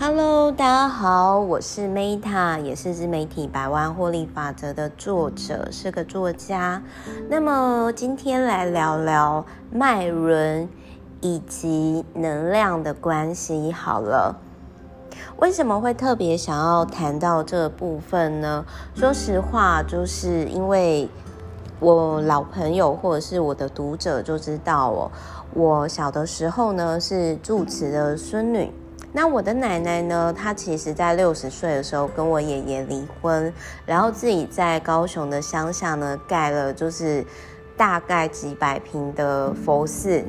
Hello，大家好，我是 Meta，也是自媒体百万获利法则的作者，是个作家。那么今天来聊聊脉轮以及能量的关系。好了，为什么会特别想要谈到这部分呢？说实话，就是因为。我老朋友或者是我的读者就知道哦，我小的时候呢是住持的孙女。那我的奶奶呢，她其实在六十岁的时候跟我爷爷离婚，然后自己在高雄的乡下呢盖了就是大概几百平的佛寺。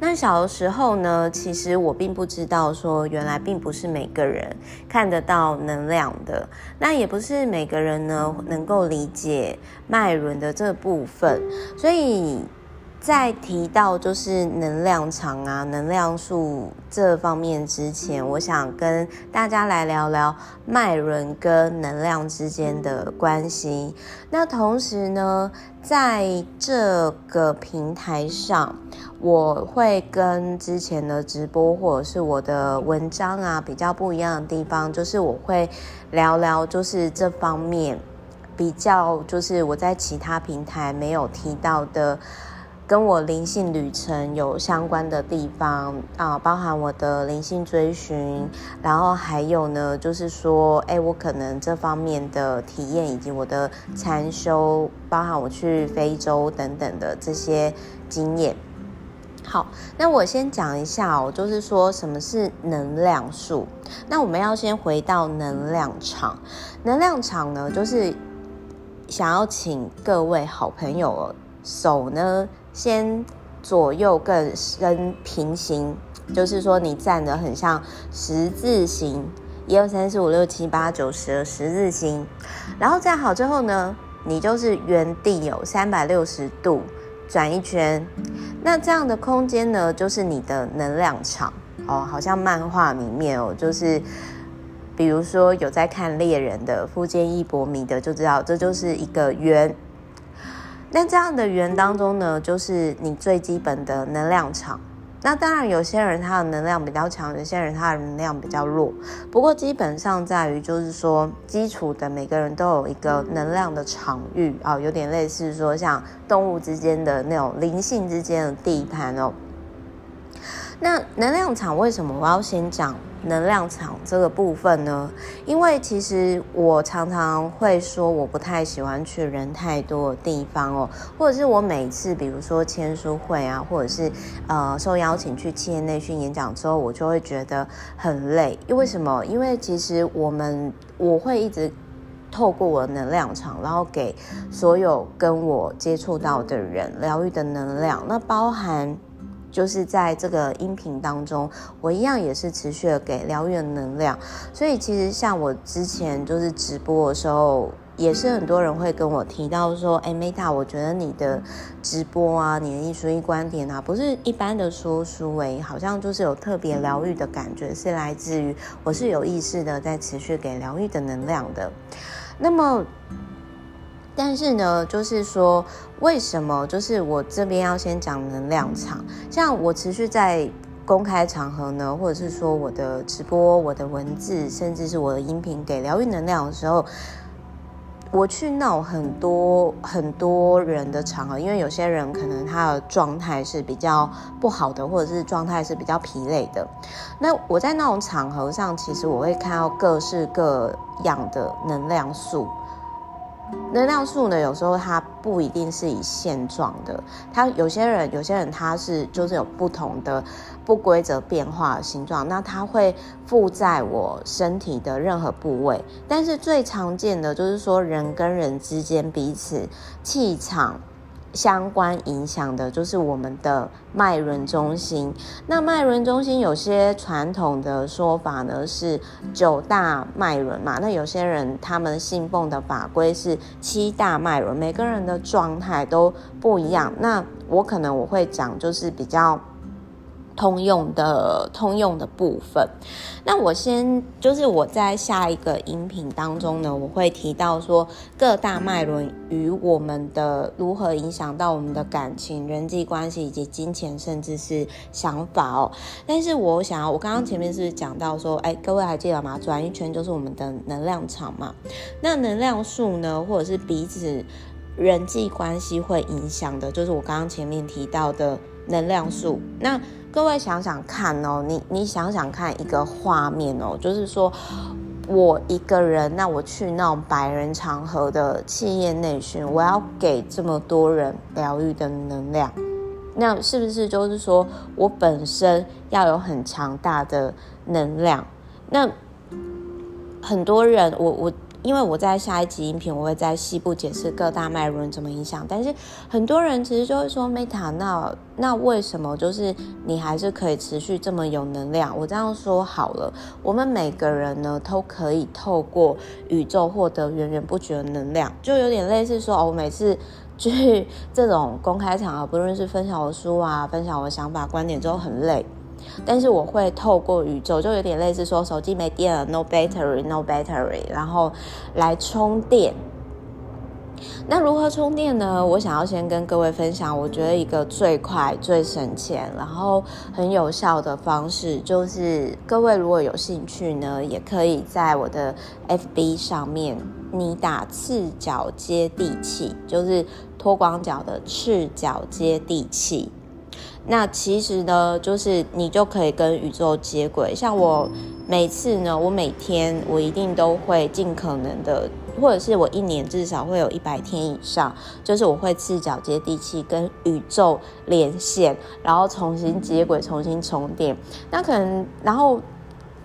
那小的时候呢，其实我并不知道说，原来并不是每个人看得到能量的，那也不是每个人呢能够理解脉轮的这部分，所以。在提到就是能量场啊、能量树这方面之前，我想跟大家来聊聊脉轮跟能量之间的关系。那同时呢，在这个平台上，我会跟之前的直播或者是我的文章啊比较不一样的地方，就是我会聊聊就是这方面比较就是我在其他平台没有提到的。跟我灵性旅程有相关的地方啊，包含我的灵性追寻，然后还有呢，就是说，哎，我可能这方面的体验，以及我的禅修，包含我去非洲等等的这些经验。好，那我先讲一下哦，就是说什么是能量树？那我们要先回到能量场。能量场呢，就是想要请各位好朋友手呢。先左右更深平行，就是说你站得很像十字形，一二三四五六七八九十十字形。然后站好之后呢，你就是原地有三百六十度转一圈。那这样的空间呢，就是你的能量场哦，好像漫画里面哦，就是比如说有在看猎人的富坚义博迷的就知道，这就是一个圆。那这样的圆当中呢，就是你最基本的能量场。那当然，有些人他的能量比较强，有些人他的能量比较弱。不过基本上在于，就是说基础的每个人都有一个能量的场域啊、有点类似说像动物之间的那种灵性之间的地盘哦。那能量场为什么我要先讲？能量场这个部分呢，因为其实我常常会说，我不太喜欢去人太多的地方哦，或者是我每次比如说签书会啊，或者是呃受邀请去企业内训演讲之后，我就会觉得很累。因为什么？因为其实我们我会一直透过我的能量场，然后给所有跟我接触到的人疗愈的能量，那包含。就是在这个音频当中，我一样也是持续的给疗愈的能量。所以其实像我之前就是直播的时候，也是很多人会跟我提到说：“哎，Meta，我觉得你的直播啊，你的艺术一观点啊，不是一般的说书，哎，好像就是有特别疗愈的感觉，是来自于我是有意识的在持续给疗愈的能量的。”那么。但是呢，就是说，为什么就是我这边要先讲能量场？像我持续在公开场合呢，或者是说我的直播、我的文字，甚至是我的音频给疗愈能量的时候，我去闹很多很多人的场合，因为有些人可能他的状态是比较不好的，或者是状态是比较疲累的。那我在那种场合上，其实我会看到各式各样的能量素。能量素呢，有时候它不一定是以现状的，它有些人有些人他是就是有不同的不规则变化的形状，那它会附在我身体的任何部位，但是最常见的就是说人跟人之间彼此气场。相关影响的就是我们的脉轮中心。那脉轮中心有些传统的说法呢是九大脉轮嘛，那有些人他们信奉的法规是七大脉轮，每个人的状态都不一样。那我可能我会讲就是比较通用的通用的部分，那我先就是我在下一个音频当中呢，我会提到说各大脉轮与我们的如何影响到我们的感情、人际关系以及金钱，甚至是想法哦。但是我想要，我刚刚前面是讲到说，哎，各位还记得吗？转一圈就是我们的能量场嘛。那能量数呢，或者是彼此人际关系会影响的，就是我刚刚前面提到的能量数。那各位想想看哦，你你想想看一个画面哦，就是说我一个人，那我去那种百人场合的企业内训，我要给这么多人疗愈的能量，那是不是就是说我本身要有很强大的能量？那很多人，我我。因为我在下一集音频，我会在细部解释各大脉轮怎么影响。但是很多人其实就会说，Meta，那那为什么就是你还是可以持续这么有能量？我这样说好了，我们每个人呢都可以透过宇宙获得源源不绝的能量，就有点类似说，哦，我每次去这种公开场合，不论是分享我书啊，分享我的想法观点，之后很累。但是我会透过宇宙，就有点类似说手机没电了，no battery，no battery，然后来充电。那如何充电呢？我想要先跟各位分享，我觉得一个最快、最省钱，然后很有效的方式，就是各位如果有兴趣呢，也可以在我的 FB 上面，你打赤脚接地气，就是脱光脚的赤脚接地气。那其实呢，就是你就可以跟宇宙接轨。像我每次呢，我每天我一定都会尽可能的，或者是我一年至少会有一百天以上，就是我会赤脚接地气跟宇宙连线，然后重新接轨，重新充电。那可能，然后。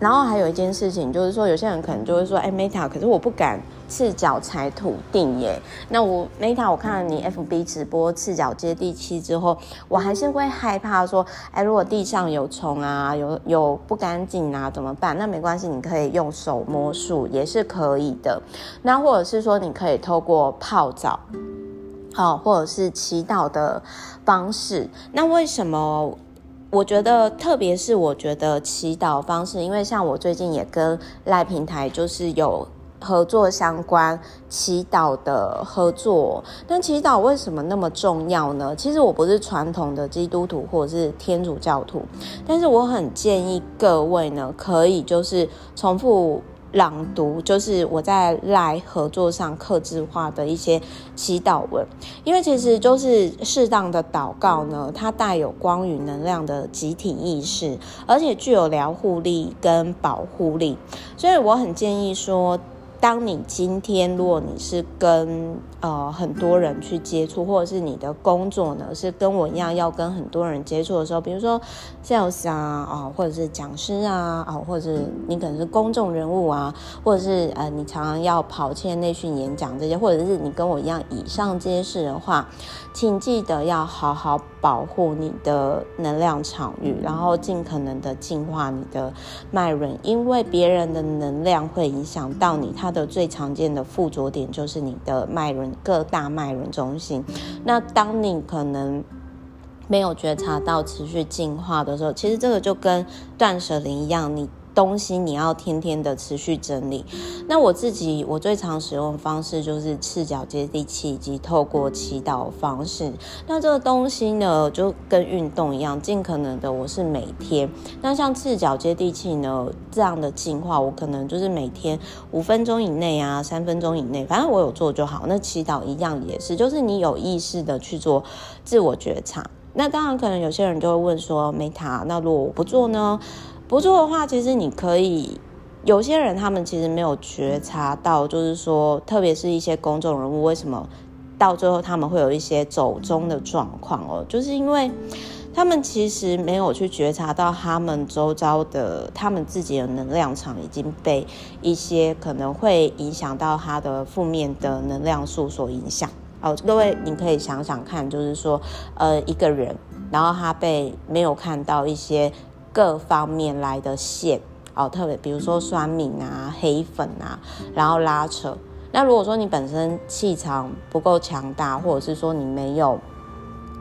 然后还有一件事情，就是说有些人可能就会说，哎，Meta，可是我不敢赤脚踩土地耶。那我 Meta，我看了你 FB 直播赤脚接地气之后，我还是会害怕说，哎，如果地上有虫啊，有有不干净啊，怎么办？那没关系，你可以用手摸树也是可以的。那或者是说，你可以透过泡澡，好，或者是祈祷的方式。那为什么？我觉得，特别是我觉得祈祷方式，因为像我最近也跟赖平台就是有合作相关祈祷的合作。但祈祷为什么那么重要呢？其实我不是传统的基督徒或者是天主教徒，但是我很建议各位呢，可以就是重复。朗读就是我在赖合作上刻字化的一些祈祷文，因为其实就是适当的祷告呢，它带有光与能量的集体意识，而且具有疗护力跟保护力，所以我很建议说。当你今天，如果你是跟呃很多人去接触，或者是你的工作呢是跟我一样要跟很多人接触的时候，比如说 sales 啊啊，或者是讲师啊啊，或者是你可能是公众人物啊，或者是呃你常常要跑签内训演讲这些，或者是你跟我一样以上这些事的话，请记得要好好保护你的能量场域，然后尽可能的净化你的脉轮，因为别人的能量会影响到你。它的最常见的附着点就是你的脉轮，各大脉轮中心。那当你可能没有觉察到持续净化的时候，其实这个就跟断舍离一样，你。东西你要天天的持续整理。那我自己我最常使用的方式就是赤脚接地气，以及透过祈祷方式。那这个东西呢，就跟运动一样，尽可能的我是每天。那像赤脚接地气呢，这样的净化，我可能就是每天五分钟以内啊，三分钟以内，反正我有做就好。那祈祷一样也是，就是你有意识的去做自我觉察。那当然，可能有些人就会问说，Meta，那如果我不做呢？不做的话，其实你可以。有些人他们其实没有觉察到，就是说，特别是一些公众人物，为什么到最后他们会有一些走中的状况哦？就是因为他们其实没有去觉察到，他们周遭的他们自己的能量场已经被一些可能会影响到他的负面的能量素所影响。好，各位你可以想想看，就是说，呃，一个人，然后他被没有看到一些。各方面来的线哦，特别比如说酸敏啊、黑粉啊，然后拉扯。那如果说你本身气场不够强大，或者是说你没有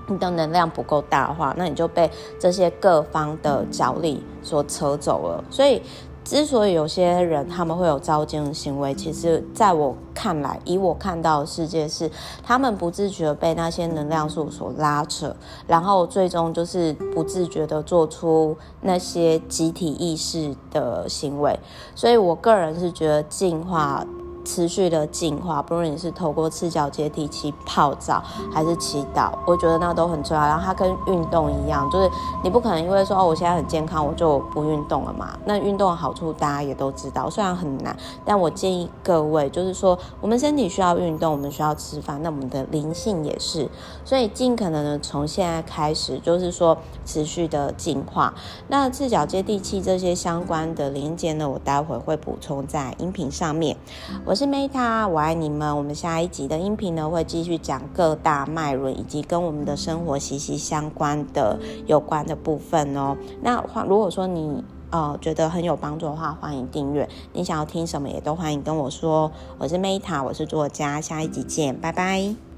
你的能量不够大的话，那你就被这些各方的角力所扯走了。所以，之所以有些人他们会有糟践的行为，其实在我看来，以我看到的世界是，他们不自觉被那些能量素所拉扯，然后最终就是不自觉的做出那些集体意识的行为。所以我个人是觉得进化。持续的进化，不论你是透过赤脚接地气泡澡还是祈祷，我觉得那都很重要。然后它跟运动一样，就是你不可能因为说哦，我现在很健康，我就不运动了嘛。那运动的好处大家也都知道，虽然很难，但我建议各位，就是说我们身体需要运动，我们需要吃饭，那我们的灵性也是，所以尽可能的从现在开始，就是说持续的进化。那赤脚接地气这些相关的连接呢，我待会会补充在音频上面。我是 Meta，我爱你们。我们下一集的音频呢，会继续讲各大脉轮以及跟我们的生活息息相关的有关的部分哦。那如果说你呃觉得很有帮助的话，欢迎订阅。你想要听什么，也都欢迎跟我说。我是 Meta，我是作家，下一集见，拜拜。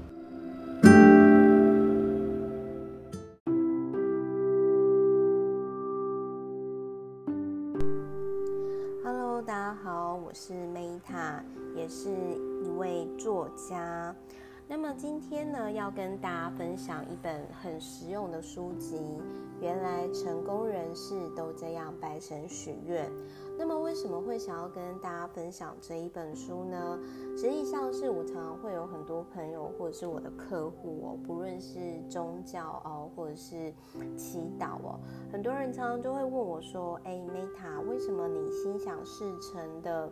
是 Meta。也是一位作家。那么今天呢，要跟大家分享一本很实用的书籍。原来成功人士都这样拜神许愿。那么为什么会想要跟大家分享这一本书呢？实际上是我常常会有很多朋友或者是我的客户哦，不论是宗教哦，或者是祈祷哦，很多人常常就会问我说：“哎，Meta，为什么你心想事成的？”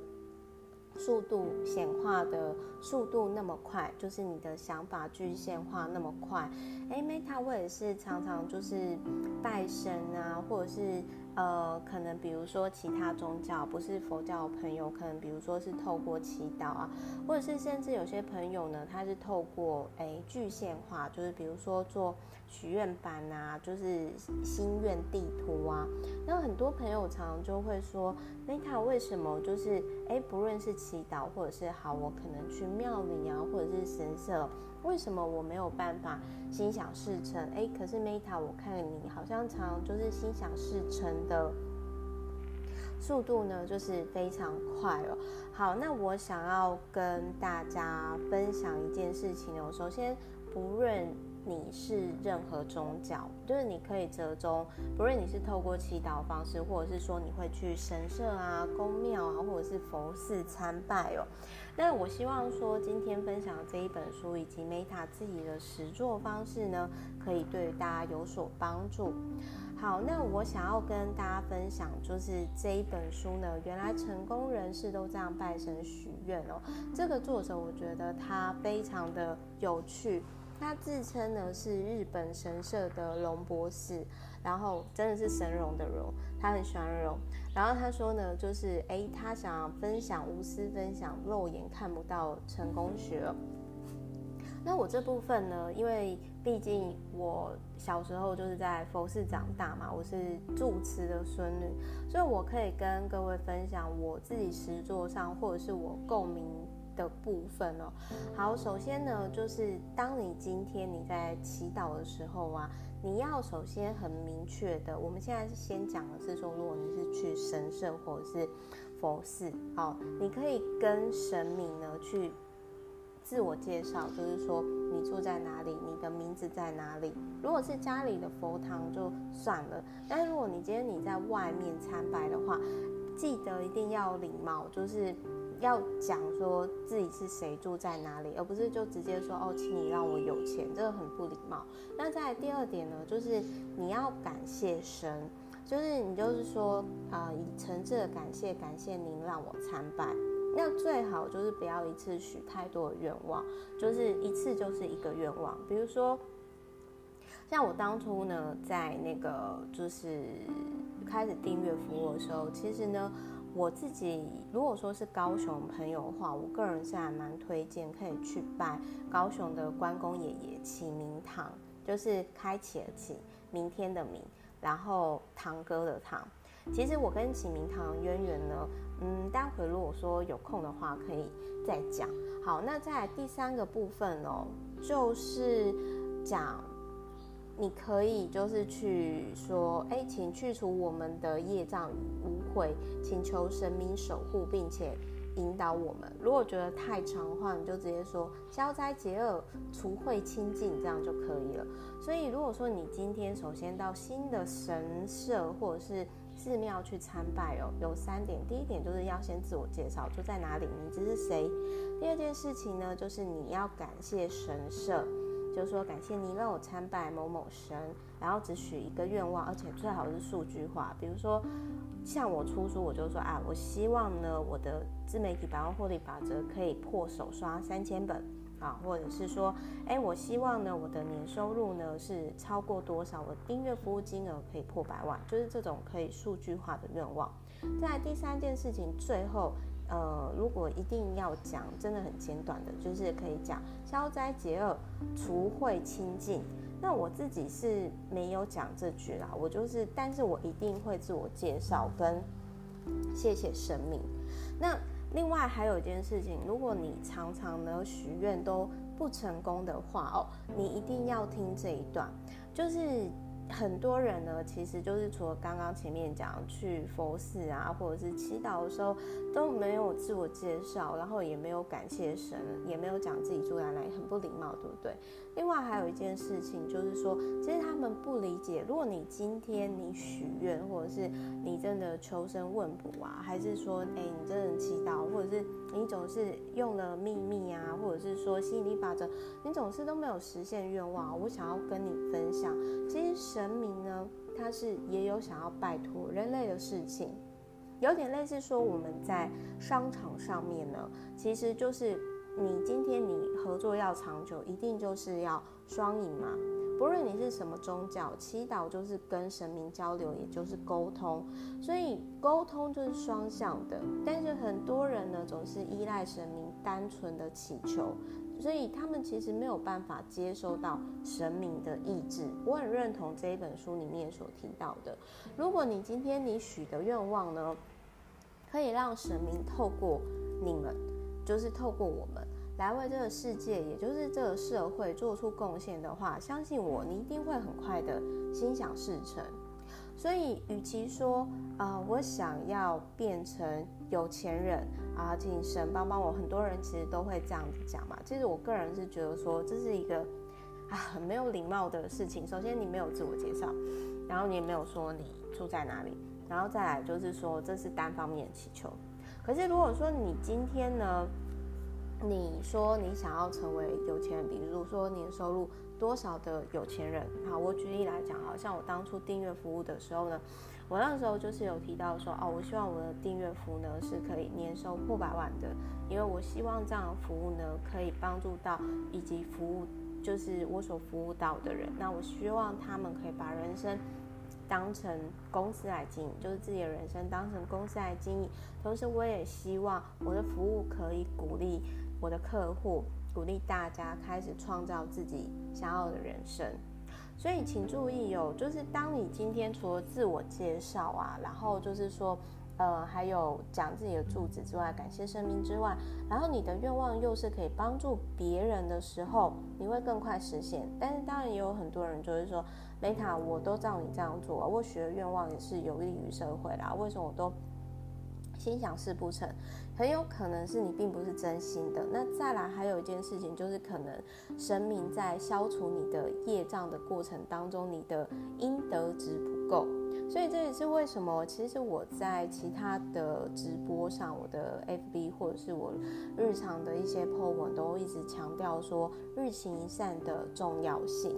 速度显化的速度那么快，就是你的想法具现化那么快。诶，Meta，我也是常常就是拜神啊，或者是呃，可能比如说其他宗教，不是佛教的朋友，可能比如说是透过祈祷啊，或者是甚至有些朋友呢，他是透过诶具现化，就是比如说做。许愿板啊，就是心愿地图啊。那很多朋友常常就会说，Meta 为什么就是哎，不论是祈祷或者是好，我可能去庙里啊，或者是神社，为什么我没有办法心想事成？哎，可是 Meta，我看你好像常就是心想事成的速度呢，就是非常快哦。好，那我想要跟大家分享一件事情哦。首先，不论你是任何宗教，就是你可以折中，不论你是透过祈祷方式，或者是说你会去神社啊、宫庙啊，或者是佛寺参拜哦。那我希望说，今天分享这一本书以及 Meta 自己的实作方式呢，可以对大家有所帮助。好，那我想要跟大家分享，就是这一本书呢，原来成功人士都这样拜神许愿哦。这个作者我觉得他非常的有趣。他自称呢是日本神社的龙博士，然后真的是神龙的龙，他很喜欢龙。然后他说呢，就是诶，他想分享无私分享肉眼看不到成功学。那我这部分呢，因为毕竟我小时候就是在佛寺长大嘛，我是住持的孙女，所以我可以跟各位分享我自己实作上或者是我共鸣。的部分哦，好，首先呢，就是当你今天你在祈祷的时候啊，你要首先很明确的，我们现在是先讲的是说，如果你是去神社或者是佛寺，好，你可以跟神明呢去自我介绍，就是说你住在哪里，你的名字在哪里。如果是家里的佛堂就算了，但如果你今天你在外面参拜的话，记得一定要礼貌，就是。要讲说自己是谁，住在哪里，而不是就直接说哦，请你让我有钱，这个很不礼貌。那再来第二点呢，就是你要感谢神，就是你就是说啊、以诚挚的感谢，感谢您让我参拜。那最好就是不要一次许太多的愿望，就是一次就是一个愿望。比如说，像我当初呢，在那个就是开始订阅服务的时候，其实呢。我自己如果说是高雄朋友的话，我个人是还蛮推荐可以去拜高雄的关公爷爷启明堂，就是开启的启，明天的明，然后堂哥的堂。其实我跟启明堂渊源呢，嗯，待会如果说有空的话可以再讲。好，那再来第三个部分哦，就是讲你可以就是去说，哎，请去除我们的业障与污秽，请求神明守护，并且引导我们。如果觉得太长的话，你就直接说消灾解厄、除秽清净，这样就可以了。所以，如果说你今天首先到新的神社或者是寺庙去参拜哦，有三点。第一点就是要先自我介绍，住在哪里，名字是谁。第二件事情呢，就是你要感谢神社。就是说，感谢您让我参拜某某神，然后只许一个愿望，而且最好是数据化。比如说，像我出书，我就说啊，我希望呢，我的自媒体百万获利法则可以破手刷三千本啊，或者是说，哎，我希望呢，我的年收入呢是超过多少，我的订阅服务金额可以破百万，就是这种可以数据化的愿望。在第三件事情，最后。呃，如果一定要讲，真的很简短的，就是可以讲消灾解厄、除秽清净。那我自己是没有讲这句啦，我就是，但是我一定会自我介绍跟谢谢神明。那另外还有一件事情，如果你常常呢许愿都不成功的话哦，你一定要听这一段，就是。很多人呢，其实就是除了刚刚前面讲去佛寺啊，或者是祈祷的时候，都没有自我介绍，然后也没有感谢神，也没有讲自己住在哪里，很不礼貌，对不对？另外还有一件事情就是说，其实他们不理解，如果你今天你许愿，或者是你真的求神问卜啊，还是说，哎，你真的祈祷，或者是你总是用了秘密啊，或者是说吸引力法则，你总是都没有实现愿望，我想要跟你分享，其实神。明呢，他是也有想要拜托人类的事情，有点类似说我们在商场上面呢，其实就是你今天你合作要长久，一定就是要双赢嘛。不论你是什么宗教，祈祷就是跟神明交流，也就是沟通，所以沟通就是双向的。但是很多人呢，总是依赖神明，单纯的祈求。所以他们其实没有办法接收到神明的意志。我很认同这一本书里面所提到的。如果你今天你许的愿望呢，可以让神明透过你们，就是透过我们来为这个世界，也就是这个社会做出贡献的话，相信我，你一定会很快的心想事成。所以，与其说啊、我想要变成有钱人啊，请神帮帮我，很多人其实都会这样子讲嘛。其实我个人是觉得说，这是一个啊很没有礼貌的事情。首先，你没有自我介绍，然后你也没有说你住在哪里，然后再来就是说这是单方面的祈求。可是如果说你今天呢，你说你想要成为有钱人，比如说年收入多少的有钱人？好，我举例来讲，好像我当初订阅服务的时候呢，我那时候就是有提到说，哦，我希望我的订阅服务呢是可以年收破百万的，因为我希望这样的服务呢可以帮助到以及服务就是我所服务到的人，那我希望他们可以把人生。当成公司来经营，就是自己的人生当成公司来经营。同时，我也希望我的服务可以鼓励我的客户，鼓励大家开始创造自己想要的人生。所以，请注意哦，就是当你今天除了自我介绍啊，然后就是说。呃，还有讲自己的住址之外，感谢神明之外，然后你的愿望又是可以帮助别人的时候，你会更快实现。但是当然也有很多人就是说，Meta，我都照你这样做，我许的愿望也是有利于社会啦，为什么我都心想事不成？很有可能是你并不是真心的。那再来还有一件事情，就是可能神明在消除你的业障的过程当中，你的阴德值不够。所以这也是为什么，其实我在其他的直播上，我的 FB 或者是我日常的一些 po 文，都一直强调说日行一善的重要性。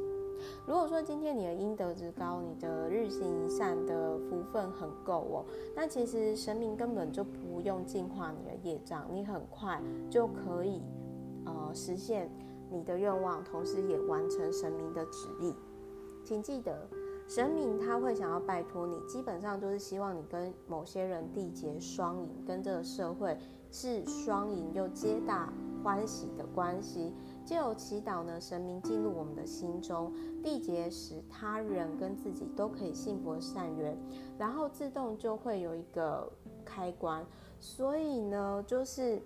如果说今天你的阴德值高，你的日行一善的福分很够哦，那其实神明根本就不用净化你的业障，你很快就可以呃实现你的愿望，同时也完成神明的旨意。请记得。神明他会想要拜托你，基本上就是希望你跟某些人缔结双赢，跟这个社会是双赢又皆大欢喜的关系。借由祈祷呢，神明进入我们的心中，缔结使他人跟自己都可以幸福善缘，然后自动就会有一个开关。所以呢，就是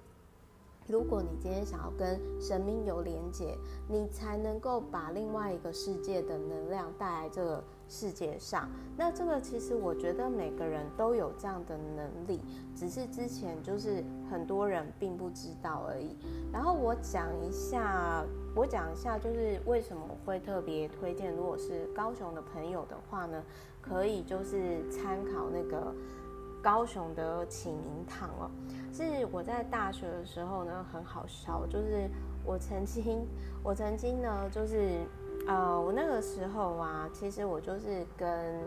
如果你今天想要跟神明有连接，你才能够把另外一个世界的能量带来这个世界上。那这个其实我觉得每个人都有这样的能力，只是之前就是很多人并不知道而已。然后我讲一下，我讲一下就是为什么会特别推荐，如果是高雄的朋友的话呢，可以就是参考那个。高雄的启明堂哦，是我在大学的时候呢，很好笑，就是我曾经，我曾经呢，就是呃，我那个时候啊，其实我就是跟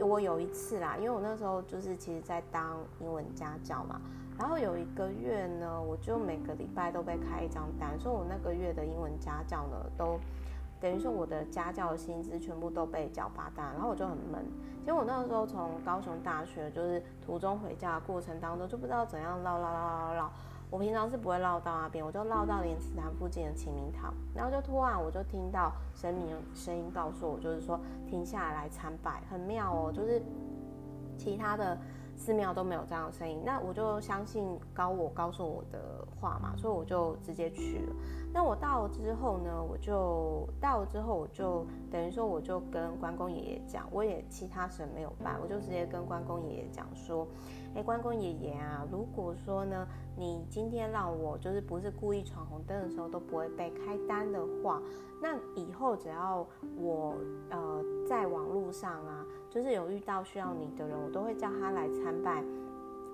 我有一次啦，因为我那时候就是其实在当英文家教嘛，然后有一个月呢，我就每个礼拜都被开一张单，所以我那个月的英文家教呢都。等于说我的家教的薪资全部都被缴罚单，然后我就很闷。其实我那个时候从高雄大学，就是途中回家的过程当中，就不知道怎样唠唠唠唠唠。我平常是不会绕到那边，我就绕到莲池潭附近的启明堂，然后就突然我就听到神明的声音告诉我，就是说停下来来参拜，很妙哦，就是其他的。寺庙都没有这样的声音，那我就相信高我告诉我的话嘛，所以我就直接去了。那我到了之后呢，我就到了之后，我就等于说，我就跟关公爷爷讲，我也其他神没有拜，我就直接跟关公爷爷讲说，哎，关公爷爷啊，如果说呢，你今天让我就是不是故意闯红灯的时候都不会被开单的话，那以后只要我呃在网络上啊。就是有遇到需要你的人，我都会叫他来参拜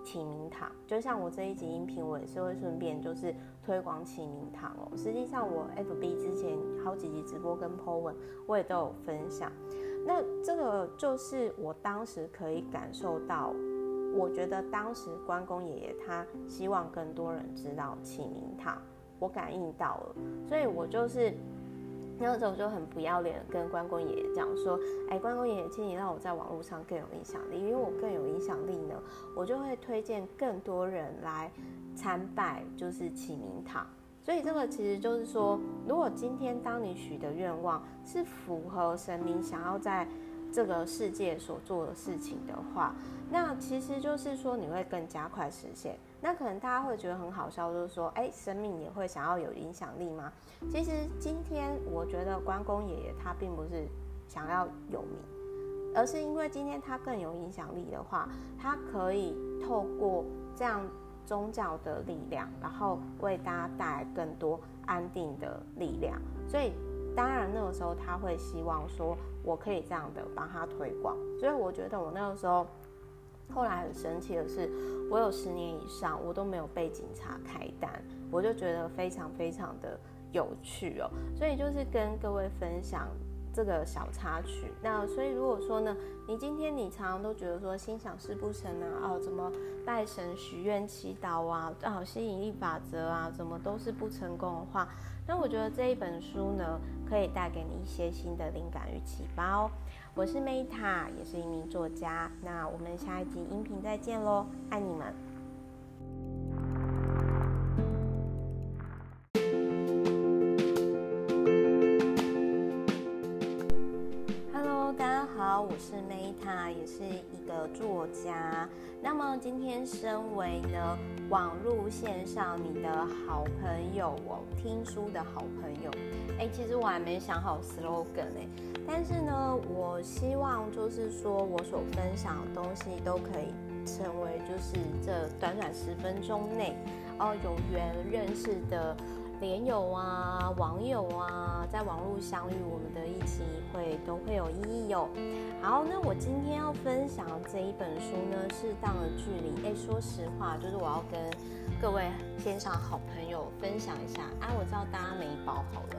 启明堂。就像我这一集音频，我也是会顺便就是推广启明堂哦。实际上，我 FB 之前好几集直播跟 po 文，我也都有分享。那这个就是我当时可以感受到，我觉得当时关公爷爷他希望更多人知道启明堂，我感应到了，所以我就是。那时候就很不要脸，跟关公爷爷讲说：“哎，关公爷爷，请你让我在网络上更有影响力，因为我更有影响力呢，我就会推荐更多人来参拜，就是启明堂。所以这个其实就是说，如果今天当你许的愿望是符合神明想要在这个世界所做的事情的话，那其实就是说你会更加快实现。那可能大家会觉得很好笑，就是说，哎，生命也会想要有影响力吗？其实今天我觉得关公爷爷他并不是想要有名，而是因为今天他更有影响力的话，他可以透过这样宗教的力量，然后为大家带来更多安定的力量。所以当然那个时候他会希望说。我可以这样的帮他推广，所以我觉得我那个时候，后来很神奇的是，我有十年以上我都没有被警察开单，我就觉得非常非常的有趣哦，所以就是跟各位分享这个小插曲。那所以如果说呢，你今天你常常都觉得说心想事不成啊，哦，怎么拜神许愿祈祷啊，哦，吸引力法则啊，怎么都是不成功的话，那我觉得这一本书呢，可以带给你一些新的灵感与启发哦。我是 Meta，也是一名作家。那我们下一集音频再见喽，爱你们。大家好，我是 Meta，也是一个作家。那么今天身为呢网络线上你的好朋友哦，听书的好朋友。哎，其实我还没想好 slogan 哎，但是呢，我希望就是说我所分享的东西都可以成为就是这短短十分钟内哦有缘认识的连友啊、网友啊，在网络相遇，我们的一起会都会有意义哟。好，那我今天要分享这一本书呢，适当的距离。哎，说实话，就是我要跟各位线上好朋友分享一下。啊，我知道大家没宝好了。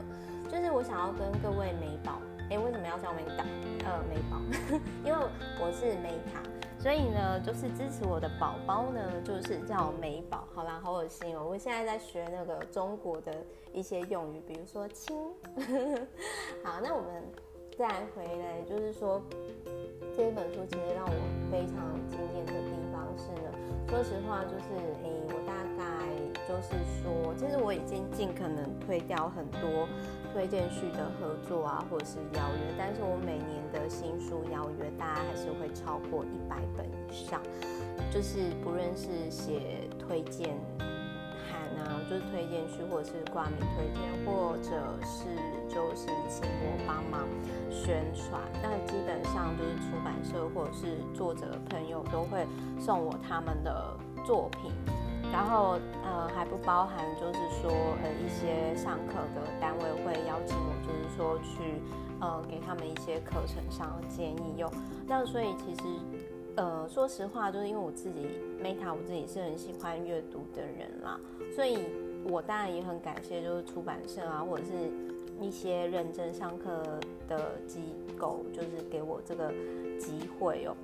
就是我想要跟各位美宝，哎，为什么要叫美宝？呃，美宝，因为我是美塔，所以呢，就是支持我的宝宝呢，就是叫美宝。好啦，好恶心哦！我现在在学那个中国的一些用语，比如说亲。好，那我们再回来，就是说这一本书其实让我非常惊艳的地方是呢，说实话，就是诶，我大概就是说，其实我已经尽可能推掉很多。推荐序的合作啊，或者是邀约，但是我每年的新书邀约，大家还是会超过一百本以上。就是不论是写推荐函啊、就是推荐序，或者是挂名推荐，或者是就是请我帮忙宣传。那基本上就是出版社或者是作者朋友都会送我他们的作品，然后呃还不包含就是说呃一些上课的单位会邀请我，就是说去呃给他们一些课程上的建议用。那所以其实。呃，说实话，就是因为我自己 Meta，我自己是很喜欢阅读的人啦，所以我当然也很感谢，就是出版社啊，或者是一些认真上课的机构，就是给我这个机会哦。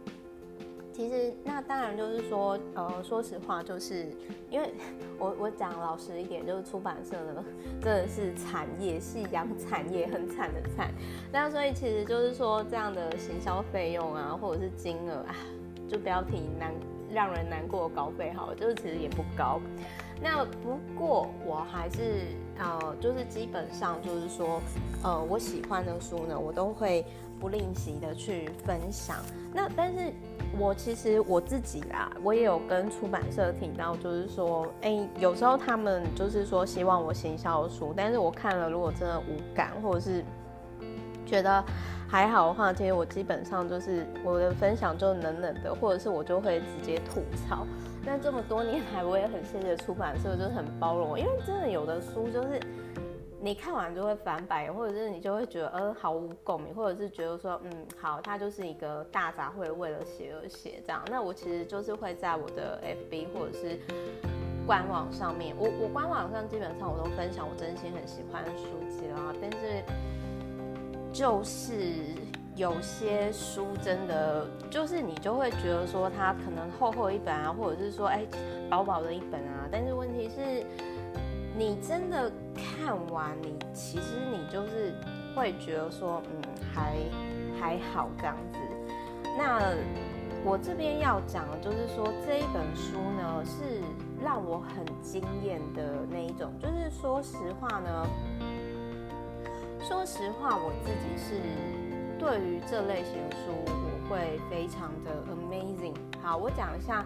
其实那当然就是说，呃，说实话，就是因为 我我讲老实一点，就是出版社呢真的是产业，夕阳产业，很惨的惨。那所以其实就是说，这样的行销费用啊，或者是金额啊。就不要提难让人难过的稿费好了，就是其实也不高。那不过我还是呃，就是基本上就是说，呃，我喜欢的书呢，我都会不吝惜的去分享。那但是我其实我自己啦，我也有跟出版社提到，就是说，哎、有时候他们就是说希望我行销书，但是我看了如果真的无感，或者是觉得。还好的话，其实我基本上就是我的分享就冷冷的，或者是我就会直接吐槽。那这么多年来，我也很谢谢出版社，就是很包容我，因为真的有的书就是你看完就会翻白，或者是你就会觉得呃毫无共鸣，或者是觉得说嗯好，它就是一个大杂烩，为了写而写这样。那我其实就是会在我的 FB 或者是官网上面，我我官网上基本上我都分享我真心很喜欢的书籍啦，但是。就是有些书真的，就是你就会觉得说它可能厚厚一本啊，或者是说哎薄薄的一本啊，但是问题是，你真的看完，你其实你就是会觉得说，嗯，还还好这样子。那我这边要讲的就是说，这一本书呢是让我很惊艳的那一种，就是说实话呢。说实话，我自己是对于这类型的书，我会非常的 amazing。好，我讲一下，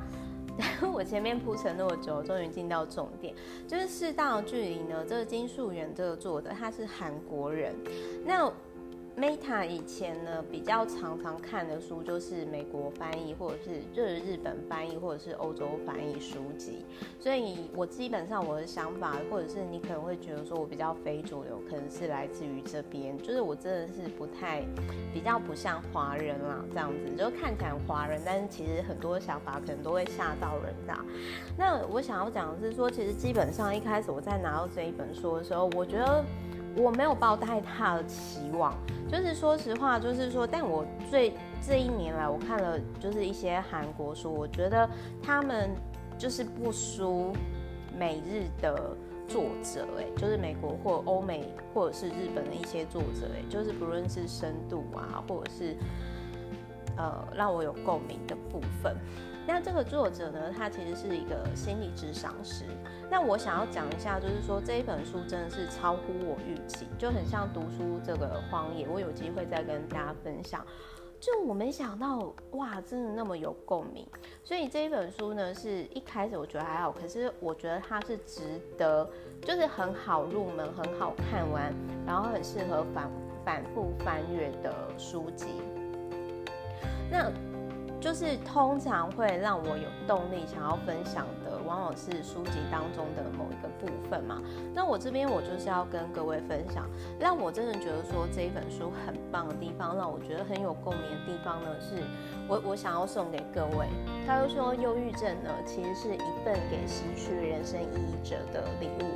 我前面铺陈那么久，终于进到重点，就是适当距离呢。这个金素媛这个做的，他是韩国人，那。Meta 以前呢，比较常常看的书就是美国翻译，或者是就是日本翻译，或者是欧洲翻译书籍。所以我基本上我的想法，或者是你可能会觉得说我比较非主流，可能是来自于这边，就是我真的是不太比较不像华人啦，这样子就看起来华人，但是其实很多想法可能都会吓到人的。那我想要讲的是说，其实基本上一开始我在拿到这一本书的时候，我觉得。我没有抱太大的期望，就是说实话，就是说，但我最这一年来，我看了就是一些韩国书，我觉得他们就是不输美日的作者，哎，就是美国或欧美或者是日本的一些作者，哎，就是不论是深度啊，或者是呃让我有共鸣的部分。那这个作者呢，他其实是一个心理智商师。那我想要讲一下，就是说这一本书真的是超乎我预期，就很像读书这个荒野。我有机会再跟大家分享，就我没想到，哇，真的那么有共鸣。所以这一本书呢，是一开始我觉得还好，可是我觉得它是值得，就是很好入门、很好看完，然后很适合反反复翻阅的书籍。那。就是通常会让我有动力想要分享的，往往是书籍当中的某一个部分嘛。那我这边我就是要跟各位分享，让我真的觉得说这一本书很棒的地方，让我觉得很有共鸣的地方呢，是我我想要送给各位。他就说，忧郁症呢，其实是一份给失去人生意义者的礼物。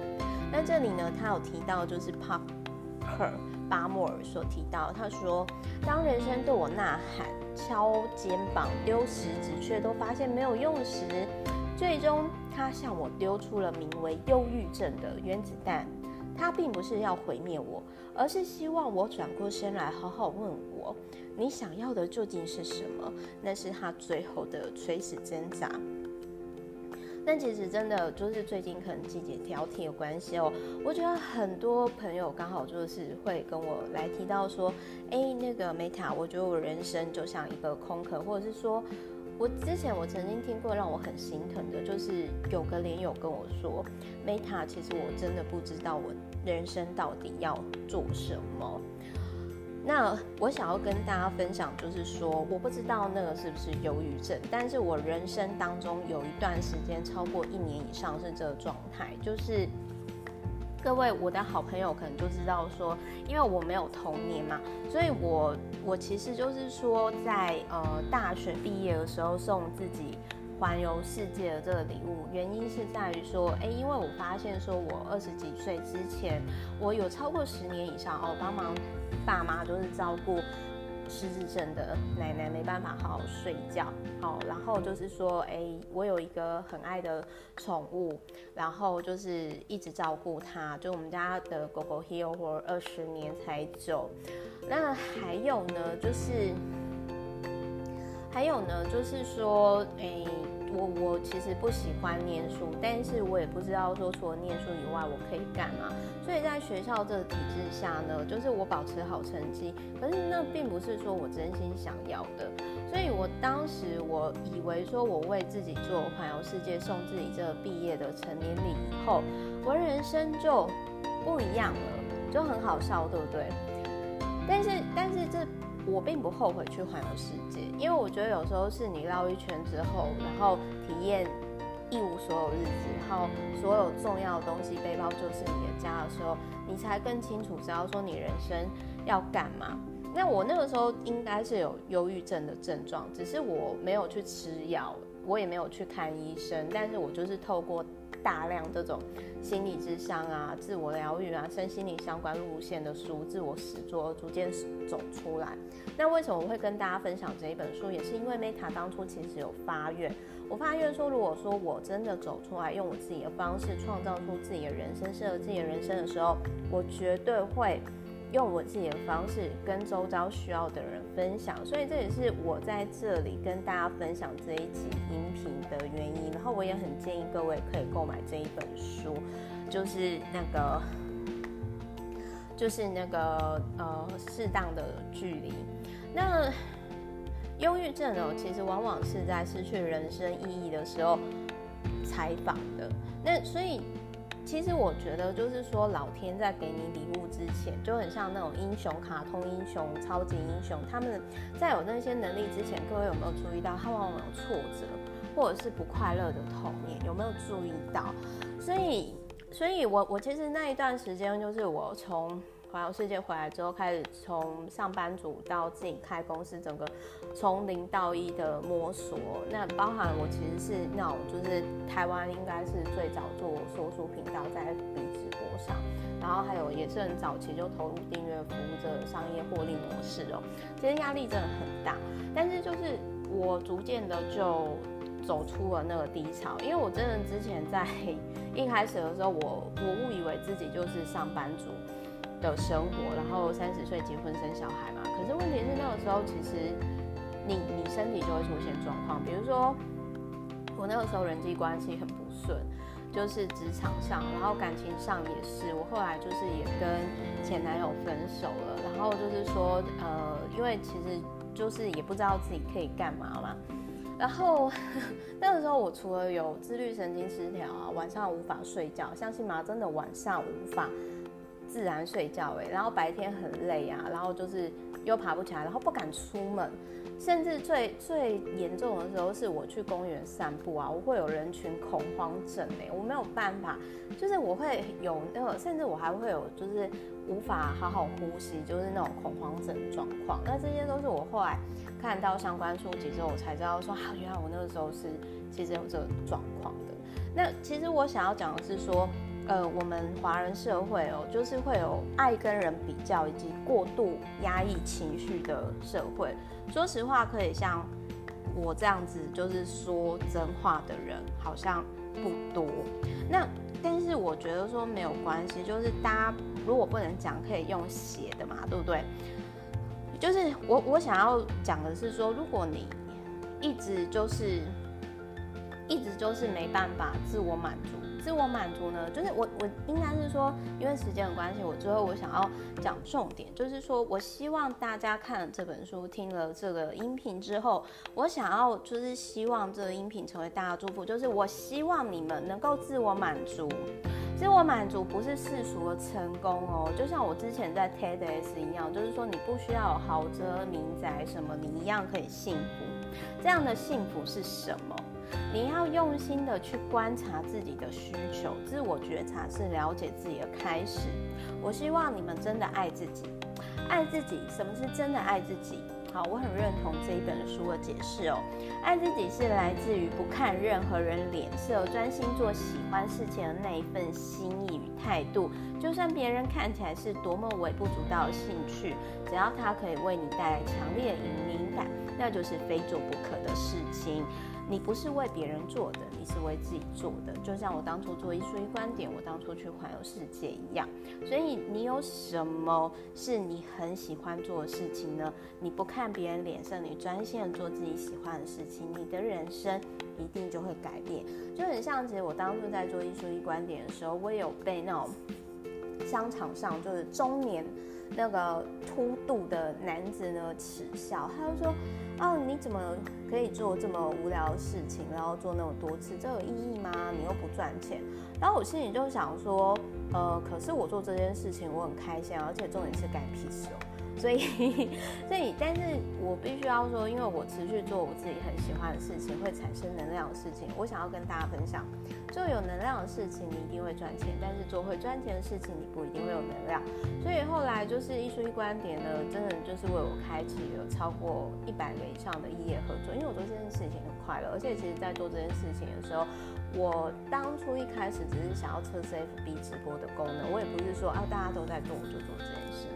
那这里呢，他有提到就是 Parker 巴莫尔所提到，他说，当人生对我呐喊。敲肩膀、丢食指，却都发现没有用时，最终他向我丢出了名为忧郁症的原子弹。他并不是要毁灭我，而是希望我转过身来，好好问我：你想要的究竟是什么？那是他最后的垂死挣扎。但其实真的就是最近可能季节交替有关系哦，我觉得很多朋友刚好就是会跟我来提到说，哎，那个 Meta，我觉得我人生就像一个空壳，或者是说我之前我曾经听过让我很心疼的，就是有个连友跟我说，Meta，其实我真的不知道我人生到底要做什么。那我想要跟大家分享，就是说，我不知道那个是不是忧郁症，但是我人生当中有一段时间超过一年以上是这个状态，就是。各位，我的好朋友可能就知道说，因为我没有童年嘛，所以我我其实就是说在，呃大学毕业的时候送自己环游世界的这个礼物，原因是在于说，哎，因为我发现说我二十几岁之前，我有超过十年以上哦，帮忙爸妈就是照顾。失智症的奶奶没办法好好睡觉，好，然后就是说，哎，我有一个很爱的宠物，然后就是一直照顾它，就我们家的狗狗 Heal 活二十年才走。那还有呢，就是还有呢，就是说，哎。我我其实不喜欢念书，但是我也不知道说除了念书以外我可以干嘛。所以在学校这个体制下呢，就是我保持好成绩，可是那并不是说我真心想要的。所以我当时我以为说我为自己做环游世界，送自己这个毕业的成年礼以后，我人生就不一样了，就很好笑，对不对？但是但是这。我并不后悔去环游世界，因为我觉得有时候是你绕一圈之后，然后体验一无所有日子，然后所有重要的东西，背包就是你的家的时候，你才更清楚知道说你人生要干嘛。那我那个时候应该是有忧郁症的症状，只是我没有去吃药，我也没有去看医生，但是我就是透过。大量这种心理智商啊、自我疗愈啊、身心灵相关路线的书，自我实作逐渐走出来。那为什么我会跟大家分享这一本书？也是因为 Meta 当初其实有发愿，我发愿说，如果说我真的走出来，用我自己的方式创造出自己的人生，适合自己的人生的时候，我绝对会。用我自己的方式跟周遭需要的人分享，所以这也是我在这里跟大家分享这一集音频的原因。然后我也很建议各位可以购买这一本书，就是那个，就是那个呃适当的距离。那忧郁症哦，其实往往是在失去人生意义的时候采访的。那所以。其实我觉得，就是说，老天在给你礼物之前，就很像那种英雄、卡通英雄、超级英雄，他们在有那些能力之前，各位有没有注意到，他往往有挫折，或者是不快乐的童年，有没有注意到？所以，所以我我其实那一段时间，就是我从。环游世界回来之后，开始从上班族到自己开公司，整个从零到一的摸索。那包含我其实是那种，就是台湾应该是最早做说书频道在 B 直播上，然后还有也是很早期就投入订阅服务这个商业获利模式哦。其实压力真的很大，但是就是我逐渐的就走出了那个低潮，因为我真的之前在 一开始的时候，我我误以为自己就是上班族。的生活，然后三十岁结婚生小孩嘛。可是问题是那个时候，其实你你身体就会出现状况，比如说我那个时候人际关系很不顺，就是职场上，然后感情上也是。我后来就是也跟前男友分手了，然后就是说呃，因为其实就是也不知道自己可以干嘛嘛。然后 那个时候我除了有自律神经失调啊，晚上无法睡觉，相信吗？真的晚上无法。自然睡觉哎，然后白天很累啊，然后就是又爬不起来，然后不敢出门，甚至最最严重的时候是我去公园散步啊，我会有人群恐慌症哎，我没有办法，就是我会有那个，甚至我还会有就是无法好好呼吸，就是那种恐慌症状况。那这些都是我后来看到相关书籍之后，我才知道说啊，原来我那个时候是其实有这个状况的。那其实我想要讲的是说。呃，我们华人社会哦，就是会有爱跟人比较以及过度压抑情绪的社会。说实话，可以像我这样子，就是说真话的人好像不多。那但是我觉得说没有关系，就是大家如果不能讲，可以用写的嘛，对不对？就是我我想要讲的是说，如果你一直就是一直就是没办法自我满足。自我满足呢，就是我我应该是说，因为时间的关系，我最后我想要讲重点，就是说我希望大家看了这本书，听了这个音频之后，我想要就是希望这个音频成为大家祝福，就是我希望你们能够自我满足。自我满足不是世俗的成功哦，就像我之前在 TEDx 一样，就是说你不需要有豪车、民宅什么，你一样可以幸福。这样的幸福是什么？你要用心的去观察自己的需求，自我觉察是了解自己的开始。我希望你们真的爱自己，爱自己。什么是真的爱自己？好，我很认同这一本书的解释哦。爱自己是来自于不看任何人脸色，专心做喜欢事情的那一份心意与态度。就算别人看起来是多么微不足道的兴趣，只要它可以为你带来强烈的引领感，那就是非做不可的事情。你不是为别人做的，你是为自己做的。就像我当初做一术一观点，我当初去环游世界一样。所以你有什么是你很喜欢做的事情呢？你不看别人脸色，你专心做自己喜欢的事情，你的人生一定就会改变。就很像，其实我当初在做一术一观点的时候，我也有被那种商场上就是中年。那个秃度的男子呢，耻笑，他就说：“哦，你怎么可以做这么无聊的事情，然后做那么多次，这有意义吗？你又不赚钱。”然后我心里就想说：“呃，可是我做这件事情我很开心，而且重点是干屁事哦。”所以，所以，但是我必须要说，因为我持续做我自己很喜欢的事情，会产生能量的事情，我想要跟大家分享，做有能量的事情，你一定会赚钱；但是做会赚钱的事情，你不一定会有能量。所以后来就是艺术一观点呢，真的就是为我开启了超过一百个以上的异业合作，因为我做这件事情很快乐，而且其实在做这件事情的时候，我当初一开始只是想要测试 FB 直播的功能，我也不是说啊大家都在做，我就做这件事。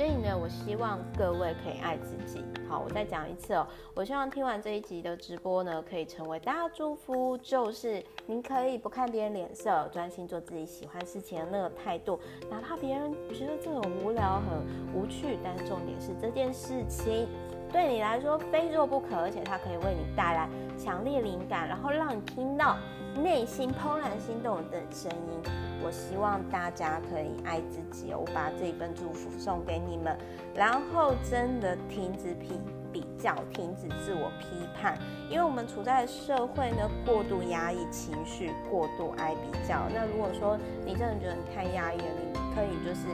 所以呢，我希望各位可以爱自己。好，我再讲一次哦。我希望听完这一集的直播呢，可以成为大家祝福，就是您可以不看别人脸色，专心做自己喜欢事情的那个态度，哪怕别人觉得这很无聊、很无趣，但是重点是这件事情对你来说非做不可，而且它可以为你带来强烈灵感，然后让你听到内心怦然心动的声音。我希望大家可以爱自己，我把这一份祝福送给你们，然后真的停止批比较，停止自我批判，因为我们处在社会呢，过度压抑情绪，过度爱比较。那如果说你真的觉得你太压抑了，你可以就是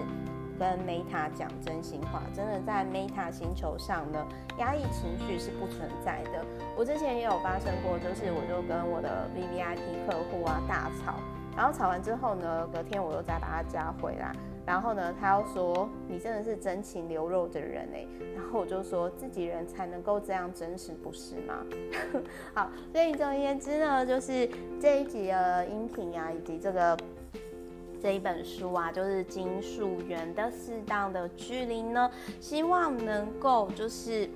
跟 Meta 讲真心话，真的在 Meta 星球上呢，压抑情绪是不存在的。我之前也有发生过，就是我就跟我的 VVIP 客户啊大吵。然后吵完之后呢，隔天我又再把他加回来。然后呢，他又说：“你真的是真情流露的人哎。”然后我就说：“自己人才能够这样真实，不是吗？” 好，所以总而言之呢，就是这一集的音频啊，以及这个这一本书啊，就是金素媛的适当的距离呢，希望能够就是。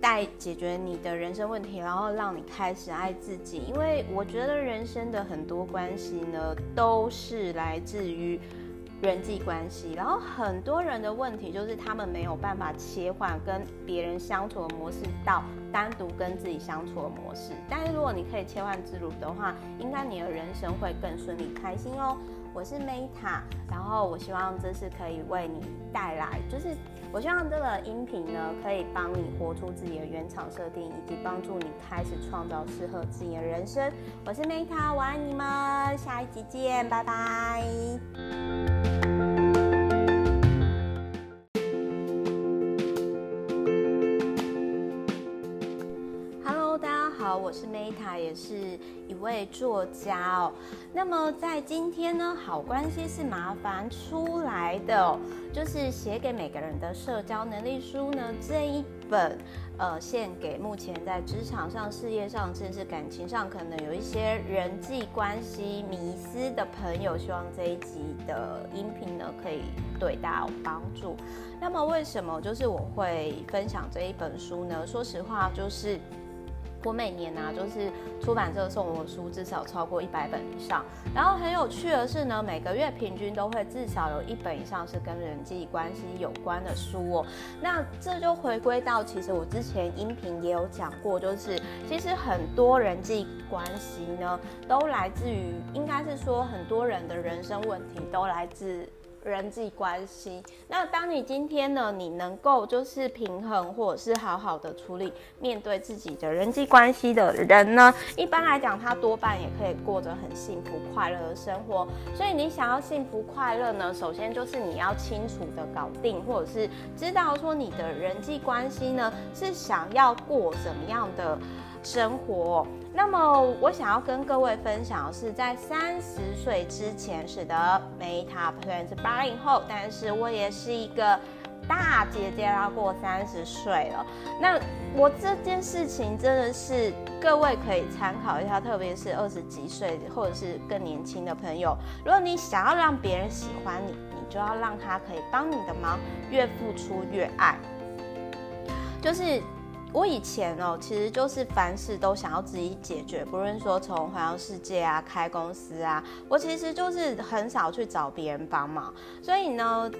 带解决你的人生问题，然后让你开始爱自己。因为我觉得人生的很多关系呢，都是来自于人际关系。然后很多人的问题就是他们没有办法切换跟别人相处的模式到单独跟自己相处的模式。但是如果你可以切换自如的话，应该你的人生会更顺利、开心哦。我是 Meta，然后我希望这是可以为你带来，就是。我希望这个音频呢，可以帮你活出自己的原厂设定，以及帮助你开始创造适合自己的人生。我是 Meta，我爱你们，下一集见，拜拜。好，我是 Meta，也是一位作家哦。那么在今天呢，好关系是麻烦出来的哦。就是写给每个人的社交能力书呢，这一本，呃，献给目前在职场上、事业上，甚至感情上可能有一些人际关系迷思的朋友，希望这一集的音频呢，可以对大家有帮助。那么，为什么就是我会分享这一本书呢？说实话，就是我每年呢、啊，就是出版社送我书至少超过一百本以上，然后很有趣的是呢，每个月平均都会至少有一本以上是跟人际关系有关的书哦。那这就回归到，其实我之前音频也有讲过，就是其实很多人际关系呢，都来自于，应该是说很多人的人生问题都来自。人际关系，那当你今天呢，你能够就是平衡，或者是好好的处理面对自己的人际关系的人呢，一般来讲，他多半也可以过着很幸福快乐的生活。所以你想要幸福快乐呢，首先就是你要清楚的搞定，或者是知道说你的人际关系呢是想要过什么样的生活。那么我想要跟各位分享的是，在三十岁之前，是的，Meta 虽然是八零后，但是我也是一个大姐姐，要过三十岁了。那我这件事情真的是各位可以参考一下，特别是二十几岁或者是更年轻的朋友，如果你想要让别人喜欢你，你就要让他可以帮你的忙，越付出越爱，就是。我以前哦，其实就是凡事都想要自己解决，不论说从环游世界啊、开公司啊，我其实就是很少去找别人帮忙。所以呢，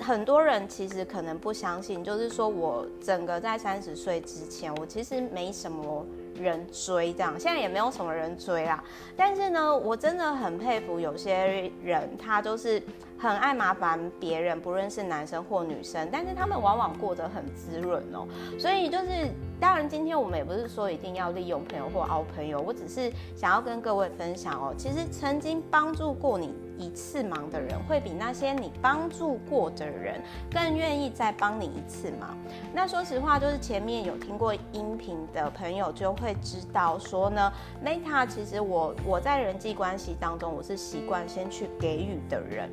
很多人其实可能不相信，就是说我整个在三十岁之前，我其实没什么人追，这样现在也没有什么人追啦。但是呢，我真的很佩服有些人，他就是。很爱麻烦别人，不论是男生或女生，但是他们往往过得很滋润哦。所以就是，当然今天我们也不是说一定要利用朋友或熬朋友，我只是想要跟各位分享哦。其实曾经帮助过你一次忙的人，会比那些你帮助过的人更愿意再帮你一次忙。那说实话，就是前面有听过音频的朋友就会知道说呢，Meta 其实我我在人际关系当中，我是习惯先去给予的人。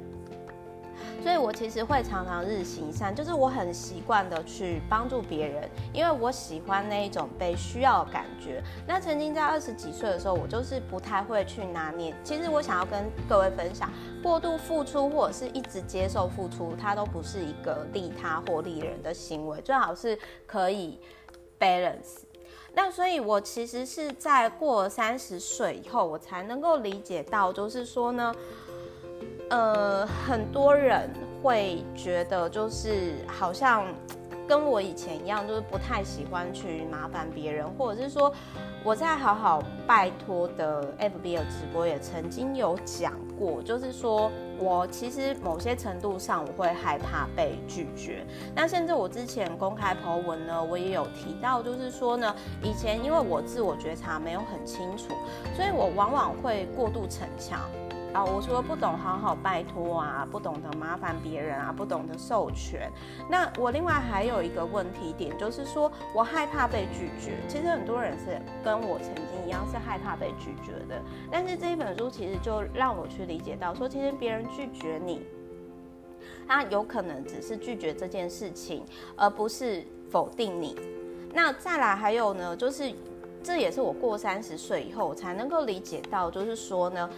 所以我其实会常常日行一善，就是我很习惯的去帮助别人，因为我喜欢那一种被需要的感觉。那曾经在二十几岁的时候，我就是不太会去拿捏。其实我想要跟各位分享，过度付出或者是一直接受付出，它都不是一个利他或利人的行为，最好是可以 balance。那所以，我其实是在过三十岁以后，我才能够理解到，就是说呢。呃，很多人会觉得就是好像跟我以前一样，就是不太喜欢去麻烦别人，或者是说我在好好拜托的 FB 的直播也曾经有讲我，就是说我其实某些程度上我会害怕被拒绝。那甚至我之前公开 po 文呢，我也有提到，就是说呢，以前因为我自我觉察没有很清楚，所以我往往会过度逞强。啊，我除了不懂好好拜托啊，不懂得麻烦别人啊，不懂得授权。那我另外还有一个问题点，就是说我害怕被拒绝。其实很多人是跟我曾经一样，是害怕被拒绝的。但是这一本书其实就让我去理解到，说其实别人拒绝你，他有可能只是拒绝这件事情，而不是否定你。那再来还有呢，就是这也是我过三十岁以后才能够理解到，就是说呢。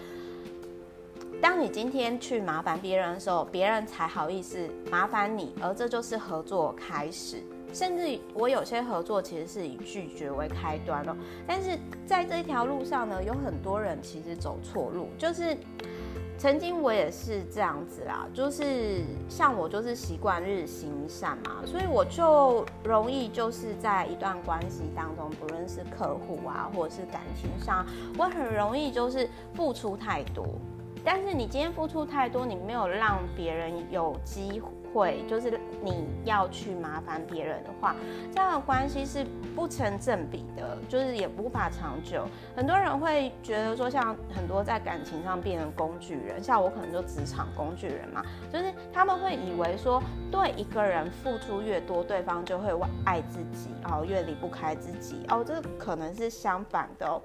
当你今天去麻烦别人的时候，别人才好意思麻烦你，而这就是合作开始。甚至我有些合作其实是以拒绝为开端哦。但是在这一条路上呢，有很多人其实走错路，就是曾经我也是这样子啦，就是像我就是习惯日行善嘛，所以我就容易就是在一段关系当中，不论是客户啊，或者是感情上，我很容易就是付出太多。但是你今天付出太多，你没有让别人有机会，就是你要去麻烦别人的话，这样的关系是不成正比的，就是也无法长久。很多人会觉得说，像很多在感情上变成工具人，像我可能就职场工具人嘛，就是他们会以为说，对一个人付出越多，对方就会爱自己，哦，越离不开自己，哦，这可能是相反的哦。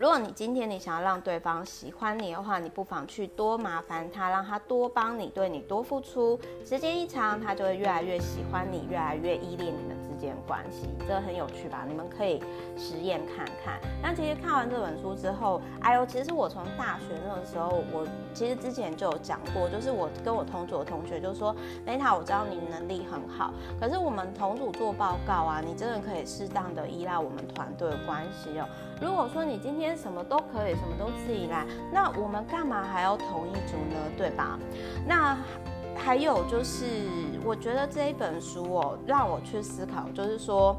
如果你今天你想要让对方喜欢你的话，你不妨去多麻烦他，让他多帮你，对你多付出，时间一长，他就会越来越喜欢你，越来越依恋你们之间关系，这个很有趣吧？你们可以实验看看。那其实看完这本书之后，哎呦，其实我从大学那个时候，我其实之前就有讲过，就是我跟我同组的同学就说，Meta，我知道你能力很好，可是我们同组做报告啊，你真的可以适当的依赖我们团队关系哦。如果说你今天什么都可以，什么都自己来，那我们干嘛还要同一组呢？对吧？那。还有就是，我觉得这一本书哦，让我去思考，就是说，